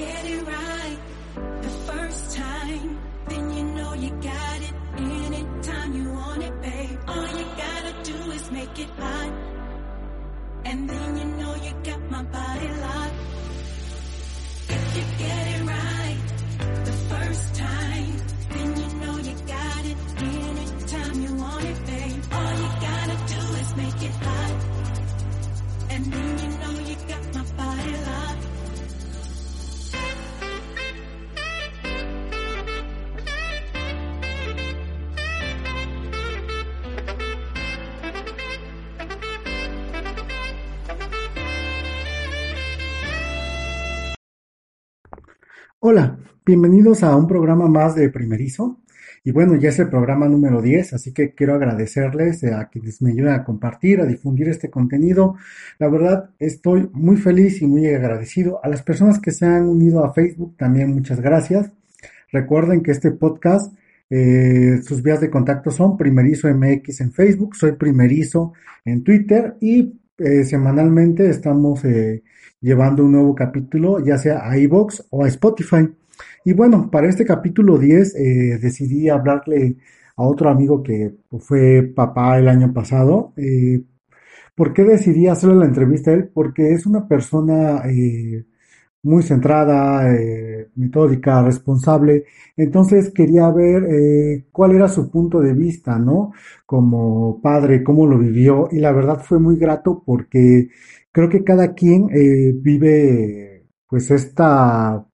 get it right the first time, then you know you got it. Anytime you want it, babe. All you gotta do is make it hot. And then you know you got my body locked. If you get it right the first time, then you know you got it. Anytime you want it, babe. All you gotta do is make it hot. And then you Hola, bienvenidos a un programa más de Primerizo. Y bueno, ya es el programa número 10, así que quiero agradecerles a quienes me ayudan a compartir, a difundir este contenido. La verdad, estoy muy feliz y muy agradecido. A las personas que se han unido a Facebook, también muchas gracias. Recuerden que este podcast, eh, sus vías de contacto son Primerizo MX en Facebook, soy Primerizo en Twitter y eh, semanalmente estamos eh, llevando un nuevo capítulo, ya sea a iVoox o a Spotify. Y bueno, para este capítulo 10 eh, decidí hablarle a otro amigo que fue papá el año pasado. Eh, ¿Por qué decidí hacerle la entrevista a él? Porque es una persona muy centrada, eh, metódica, responsable. Entonces quería ver eh, cuál era su punto de vista, ¿no? Como padre, cómo lo vivió. Y la verdad fue muy grato porque creo que cada quien eh, vive pues esta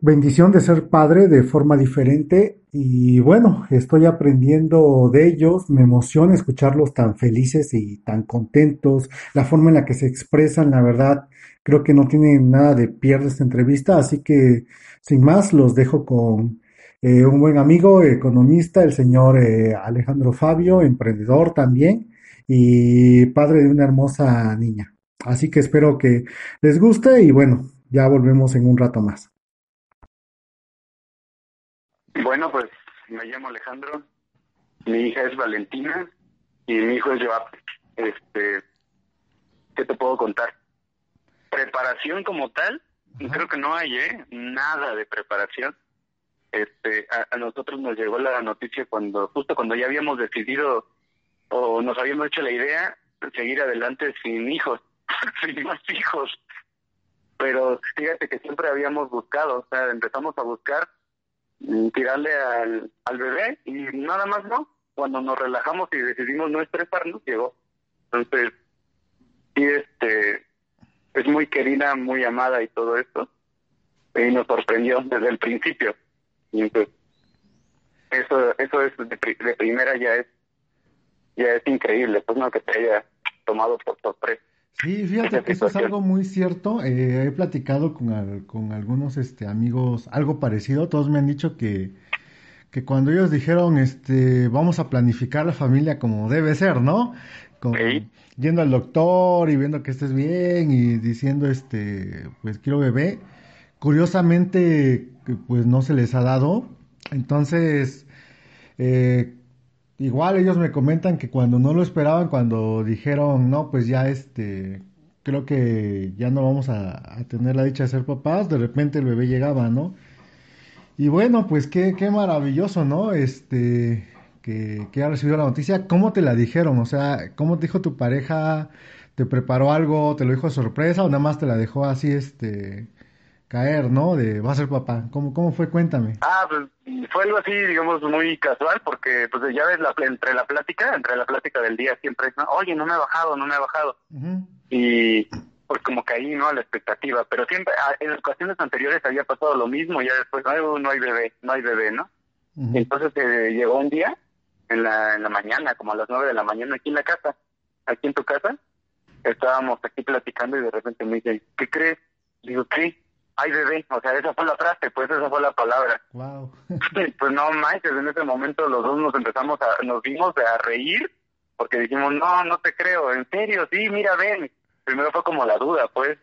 bendición de ser padre de forma diferente y bueno, estoy aprendiendo de ellos, me emociona escucharlos tan felices y tan contentos, la forma en la que se expresan, la verdad, creo que no tienen nada de pierde esta entrevista, así que sin más los dejo con eh, un buen amigo, economista, el señor eh, Alejandro Fabio, emprendedor también y padre de una hermosa niña. Así que espero que les guste y bueno, ya volvemos en un rato más. Bueno, pues me llamo Alejandro, mi hija es Valentina y mi hijo es Joab. Este, ¿qué te puedo contar? Preparación como tal, creo que no hay, ¿eh? Nada de preparación. Este, a, a nosotros nos llegó la noticia cuando, justo cuando ya habíamos decidido o nos habíamos hecho la idea de seguir adelante sin hijos, sin más hijos. Pero fíjate que siempre habíamos buscado, o sea, empezamos a buscar tirarle al, al bebé y nada más no. Cuando nos relajamos y decidimos no estresarnos, llegó. Entonces, sí, este, es muy querida, muy amada y todo esto. Y nos sorprendió desde el principio. Y pues, eso, eso es de, de primera ya es, ya es increíble, pues no que te haya tomado por sorpresa. Sí, fíjate que eso es algo muy cierto. Eh, he platicado con, al- con algunos este, amigos algo parecido. Todos me han dicho que, que cuando ellos dijeron, este, vamos a planificar la familia como debe ser, ¿no? Con- Sí. yendo al doctor y viendo que estés bien y diciendo, este, pues quiero bebé. Curiosamente, pues no se les ha dado. Entonces, eh, Igual ellos me comentan que cuando no lo esperaban, cuando dijeron, no, pues ya este, creo que ya no vamos a, tener la dicha de ser papás, de repente el bebé llegaba, ¿no? Y bueno, pues qué, qué maravilloso, ¿no? Este, que, que ha recibido la noticia. ¿Cómo te la dijeron? O sea, ¿cómo dijo tu pareja? ¿Te preparó algo? ¿Te lo dijo de sorpresa o nada más te la dejó así, este, caer, ¿no? De, va a ser papá. ¿Cómo, cómo fue? Cuéntame. Ah, pues fue algo así, digamos, muy casual, porque pues ya ves, la, entre la plática, entre la plática del día siempre es, ¿no? oye, no me ha bajado, no me ha bajado. Y pues como caí, ¿no? A la expectativa. Pero siempre, ah, en ocasiones anteriores había pasado lo mismo, ya después, no, no hay bebé, no hay bebé, ¿no? Ujú. Entonces eh, llegó un día, en la, en la mañana, como a las nueve de la mañana, aquí en la casa, aquí en tu casa, estábamos aquí platicando y de repente me dice, ¿qué crees? Digo, ¿qué? Hay bebé, o sea, esa fue la frase, pues esa fue la palabra. Wow. pues no manches, en ese momento los dos nos empezamos a, nos vimos a reír, porque dijimos, no, no te creo, en serio, sí, mira, ven. Primero fue como la duda, pues,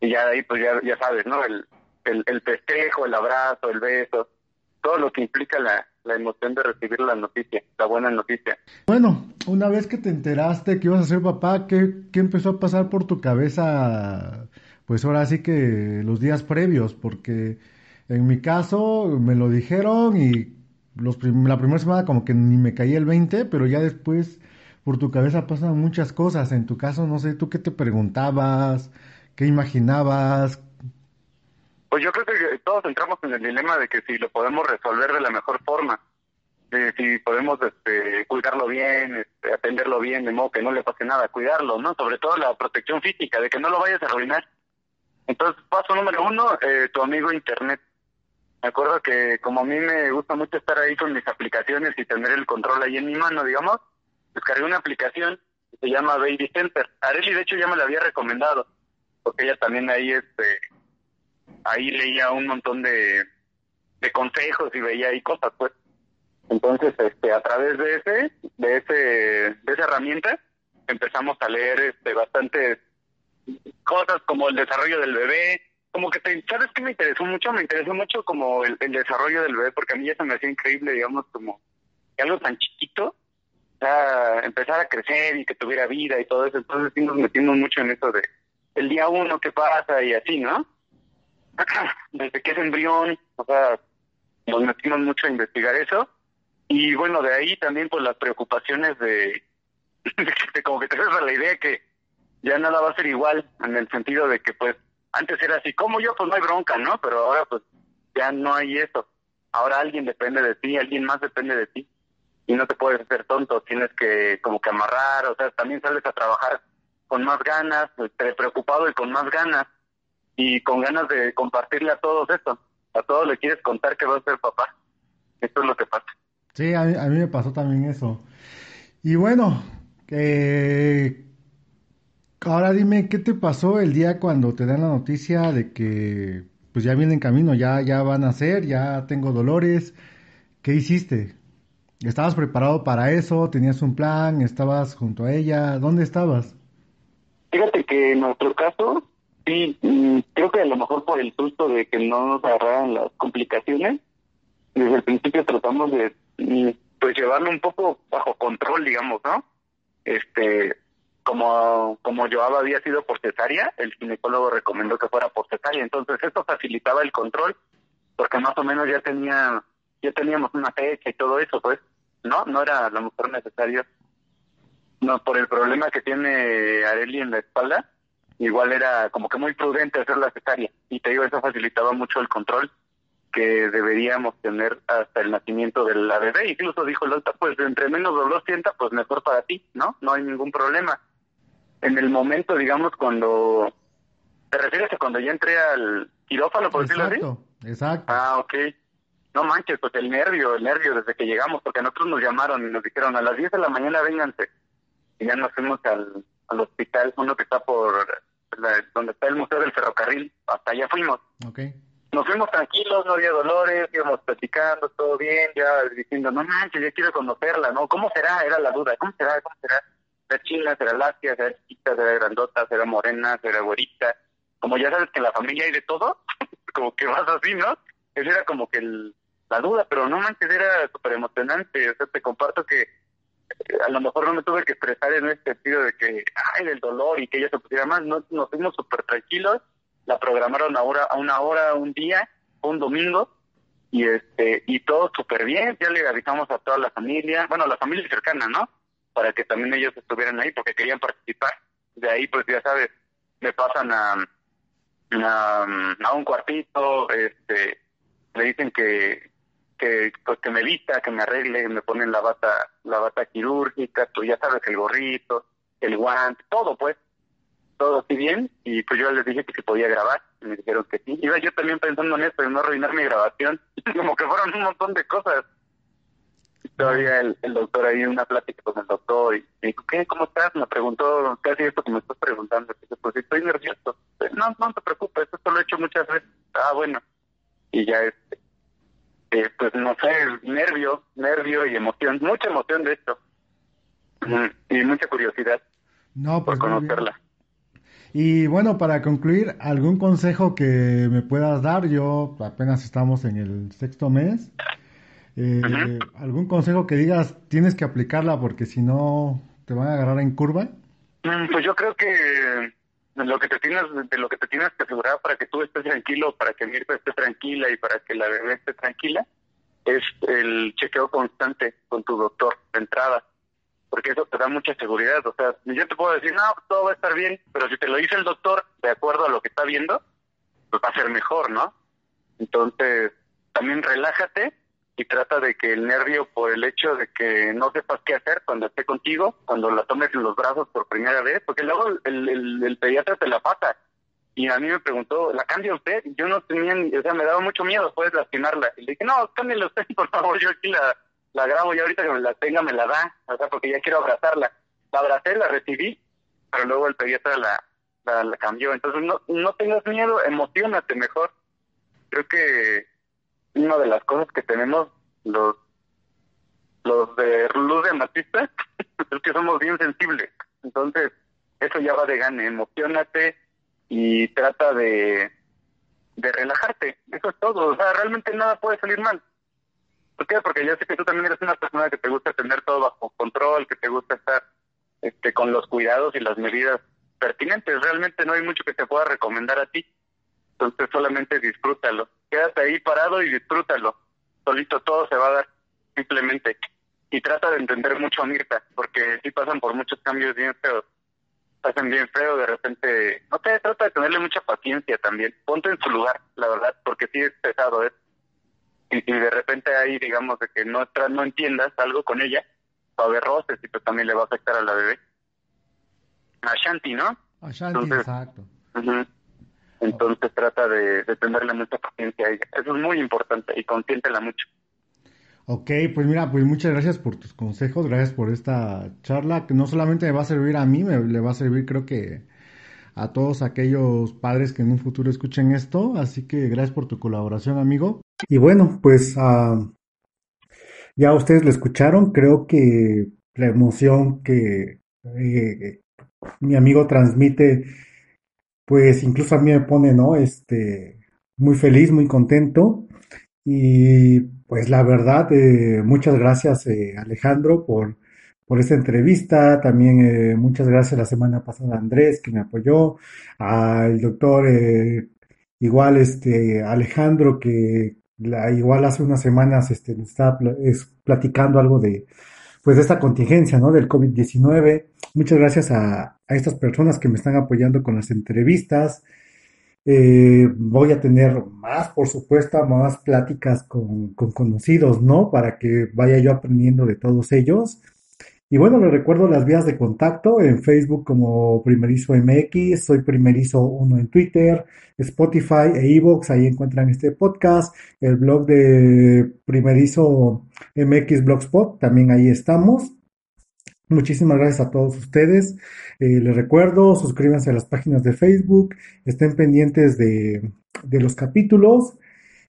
y ya de ahí, pues ya, ya sabes, ¿no? El, el, el festejo, el abrazo, el beso, todo lo que implica la, la emoción de recibir la noticia, la buena noticia. Bueno, una vez que te enteraste que ibas a ser papá, ¿qué, qué empezó a pasar por tu cabeza pues ahora sí que los días previos, porque en mi caso me lo dijeron y los la primera semana como que ni me caía el 20, pero ya después por tu cabeza pasan muchas cosas. En tu caso, no sé, ¿tú qué te preguntabas? ¿Qué imaginabas? Pues yo creo que todos entramos en el dilema de que si lo podemos resolver de la mejor forma, de si podemos este, cuidarlo bien, este, atenderlo bien, de modo que no le pase nada, cuidarlo, ¿no? Sobre todo la protección física, de que no lo vayas a arruinar. Entonces, paso número uno, eh, tu amigo Internet. Me acuerdo que como a mí me gusta mucho estar ahí con mis aplicaciones y tener el control ahí en mi mano, digamos, descargué una aplicación que se llama Baby Center. Areli, de hecho, ya me la había recomendado, porque ella también ahí, este, ahí leía un montón de, de consejos y veía ahí cosas, pues. Entonces, este, a través de ese, de ese, de esa herramienta, empezamos a leer, este, bastantes cosas como el desarrollo del bebé, como que te, ¿sabes qué me interesó mucho? Me interesó mucho como el, desarrollo del bebé, porque a mí ya se me hacía increíble, digamos, como que algo tan chiquito, sea, empezar a crecer y que tuviera vida y todo eso. Entonces sí nos metimos mucho en eso de el día uno, qué pasa y así, ¿no? Desde que es embrión, o sea, nos metimos mucho a investigar eso. Y bueno, de ahí también pues las preocupaciones de, como que te das la idea que ya nada va a ser igual, en el sentido de que pues antes era así, como yo, pues no hay bronca, ¿no? Pero ahora pues ya no hay eso. Ahora alguien depende de ti, alguien más depende de ti y no te puedes hacer tonto, tienes que como que amarrar, o sea, también sales a trabajar con más ganas, este, preocupado y con más ganas y con ganas de compartirle a todos esto. A todos le quieres contar que vas a ser papá. Esto es lo que pasa. Sí, a mí, a mí me pasó también eso. Y bueno, eh, ahora dime, ¿qué te pasó el día cuando te dan la noticia de que pues ya viene en camino, ya, ya van a ser, ya tengo dolores? ¿Qué hiciste? ¿Estabas preparado para eso? ¿Tenías un plan? ¿Estabas junto a ella? ¿Dónde estabas? Fíjate que en nuestro caso, sí, mm, creo que a lo mejor por el susto de que no nos agarraran las complicaciones, desde el principio tratamos de mm, pues llevarlo un poco bajo control, digamos, ¿no? Este, como como yo había sido por cesárea, el ginecólogo recomendó que fuera por cesárea, entonces esto facilitaba el control, porque más o menos ya tenía ya teníamos una fecha y todo eso, pues. No, no era a lo mejor necesario. No, por el problema que tiene Areli en la espalda, igual era como que muy prudente hacer la cesárea. Y te digo, eso facilitaba mucho el control que deberíamos tener hasta el nacimiento de la bebé. Incluso dijo el doctor, pues entre menos dolor sienta, pues mejor para ti, ¿no? No hay ningún problema. En el momento, digamos, cuando... ¿Te refieres a cuando ya entré al quirófano, por decirlo así? Exacto. Ah, ok. No manches, pues el nervio, el nervio desde que llegamos, porque nosotros nos llamaron y nos dijeron a las 10 de la mañana vénganse. Y ya nos fuimos al, al hospital, uno que está por donde está el Museo del Ferrocarril, hasta allá fuimos. Okay. Nos fuimos tranquilos, no había dolores, íbamos platicando, todo bien, ya diciendo, no manches, ya quiero conocerla, ¿no? ¿Cómo será? Era la duda, ¿cómo será? ¿Cómo será? ¿Será china? ¿Será láctea? ¿Será chiquita? ¿Será grandota? ¿Será morena? ¿Será güerita? Como ya sabes que en la familia hay de todo, como que vas así, ¿no? Ese era como que el, la duda, pero no manches, era súper emocionante. O sea, te comparto que eh, a lo mejor no me tuve que estresar en ese sentido de que, ay, del dolor y que ella se pusiera más. No, nos fuimos súper tranquilos. La programaron a, hora, a una hora, un día, un domingo. Y este y todo súper bien. Ya le avisamos a toda la familia, bueno, la familia cercana, ¿no? Para que también ellos estuvieran ahí porque querían participar. De ahí, pues ya sabes, me pasan a, a, un cuartito, este, le dicen que, que pues que me vista, que me arregle, me ponen la bata, la bata quirúrgica, tú ya sabes, el gorrito, el guante, todo pues, todo así bien, y pues yo les dije que se podía grabar, y me dijeron que sí. Iba yo también pensando en eso, en no arruinar mi grabación, como que fueron un montón de cosas. Todavía el, el, doctor ahí, una plática con el doctor, y me dijo, ¿qué? ¿Cómo estás? Me preguntó casi esto que me estás preguntando. Dije, pues estoy nervioso. No, no te preocupes, esto lo he hecho muchas veces. Ah, bueno. Y ya este, eh, pues no sé, nervio, nervio y emoción, mucha emoción de esto. Y mucha curiosidad no, pues por conocerla. Y bueno, para concluir, ¿algún consejo que me puedas dar? Yo apenas estamos en el sexto mes. Eh, ¿Algún consejo que digas tienes que aplicarla porque si no te van a agarrar en curva? Mm, pues yo creo que lo que te tienes, de lo que te tienes que asegurar para que tú estés tranquilo, para que Mirta esté tranquila y para que la bebé esté tranquila, es el chequeo constante con tu doctor de entrada, porque eso te da mucha seguridad. O sea, yo te puedo decir, no, todo va a estar bien, pero si te lo dice el doctor de acuerdo a lo que está viendo, pues va a ser mejor, ¿no? Entonces, también relájate y trata de que el nervio por el hecho de que no sepas qué hacer cuando esté contigo, cuando la tomes en los brazos por primera vez, porque luego el, pediatra te la pasa. Y a mí me preguntó, ¿la cambia usted? Yo no tenía, o sea, me daba mucho miedo, puedes lastimarla. Y le dije, no, cámbiala usted, por favor, yo aquí la, la grabo y ahorita que me la tenga me la da, o sea, porque ya quiero abrazarla. La abracé, la recibí, pero luego el pediatra la, la, la cambió. Entonces, no, no tengas miedo, emocionate mejor. Creo que una de las cosas que tenemos los los de luz de matista es que somos bien sensibles. Entonces, eso ya va de gane, emocionate y trata de, de relajarte. Eso es todo. O sea, realmente nada puede salir mal. ¿Por qué? Porque yo sé que tú también eres una persona que te gusta tener todo bajo control, que te gusta estar este, con los cuidados y las medidas pertinentes. Realmente no hay mucho que te pueda recomendar a ti. Entonces solamente disfrútalo. Quédate ahí parado y disfrútalo. Solito todo se va a dar, simplemente. Y trata de entender mucho a Mirta, porque sí pasan por muchos cambios bien feos. Pasan bien feo, de repente... No te trata de tenerle mucha paciencia también. Ponte en su lugar, la verdad, porque sí es pesado, ¿eh? Y, y de repente ahí, digamos, de que no, no entiendas algo con ella, va a haber roces y pues también le va a afectar a la bebé. A Shanti, ¿no? A Shanti, Entonces, exacto. Uh -huh. Entonces trata de, de, tenerle mucha paciencia a. Eso es muy importante y consiéntela mucho. Ok, pues mira, pues muchas gracias por tus consejos, gracias por esta charla que no solamente me va a servir a mí, me le va a servir creo que a todos aquellos padres que en un futuro escuchen esto, así que gracias por tu colaboración, amigo. Y bueno, pues uh, ya ustedes lo escucharon, creo que la emoción que eh, mi amigo transmite pues incluso a mí me pone, ¿no? Este, muy feliz, muy contento. Y pues la verdad, eh, muchas gracias eh, Alejandro por, por esta entrevista. También eh, muchas gracias la semana pasada a Andrés que me apoyó, al doctor igual este Alejandro que la, igual hace unas semanas este, estaba es, platicando algo de pues de esta contingencia, ¿no? Del COVID-19. Muchas gracias a, estas personas que me están apoyando con las entrevistas. Eh, voy a tener más, por supuesto, más pláticas con, con, conocidos, ¿no? Para que vaya yo aprendiendo de todos ellos. Y bueno, les recuerdo las vías de contacto en Facebook como Primerizo MX, soy Primerizo 1 en Twitter, Spotify e Evox, ahí encuentran este podcast, el blog de Primerizo MX Blogspot, también ahí estamos. Muchísimas gracias a todos ustedes. Eh, les recuerdo, suscríbanse a las páginas de Facebook, estén pendientes de, de los capítulos.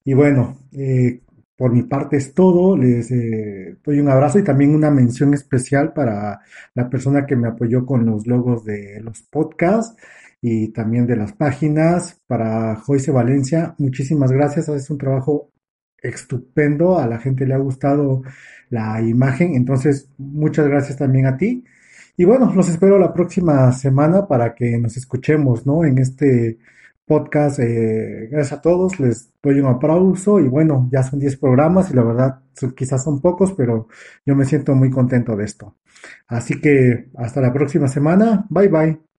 Y bueno, eh, por mi parte es todo. Les eh, doy un abrazo y también una mención especial para la persona que me apoyó con los logos de los podcasts y también de las páginas. Para Joyce Valencia, muchísimas gracias. Haces un trabajo estupendo. A la gente le ha gustado la imagen. Entonces, muchas gracias también a ti. Y bueno, los espero la próxima semana para que nos escuchemos, ¿no? En este podcast. Eh, gracias a todos, les doy un aplauso y bueno, ya son 10 programas y la verdad quizás son pocos, pero yo me siento muy contento de esto. Así que hasta la próxima semana. Bye bye.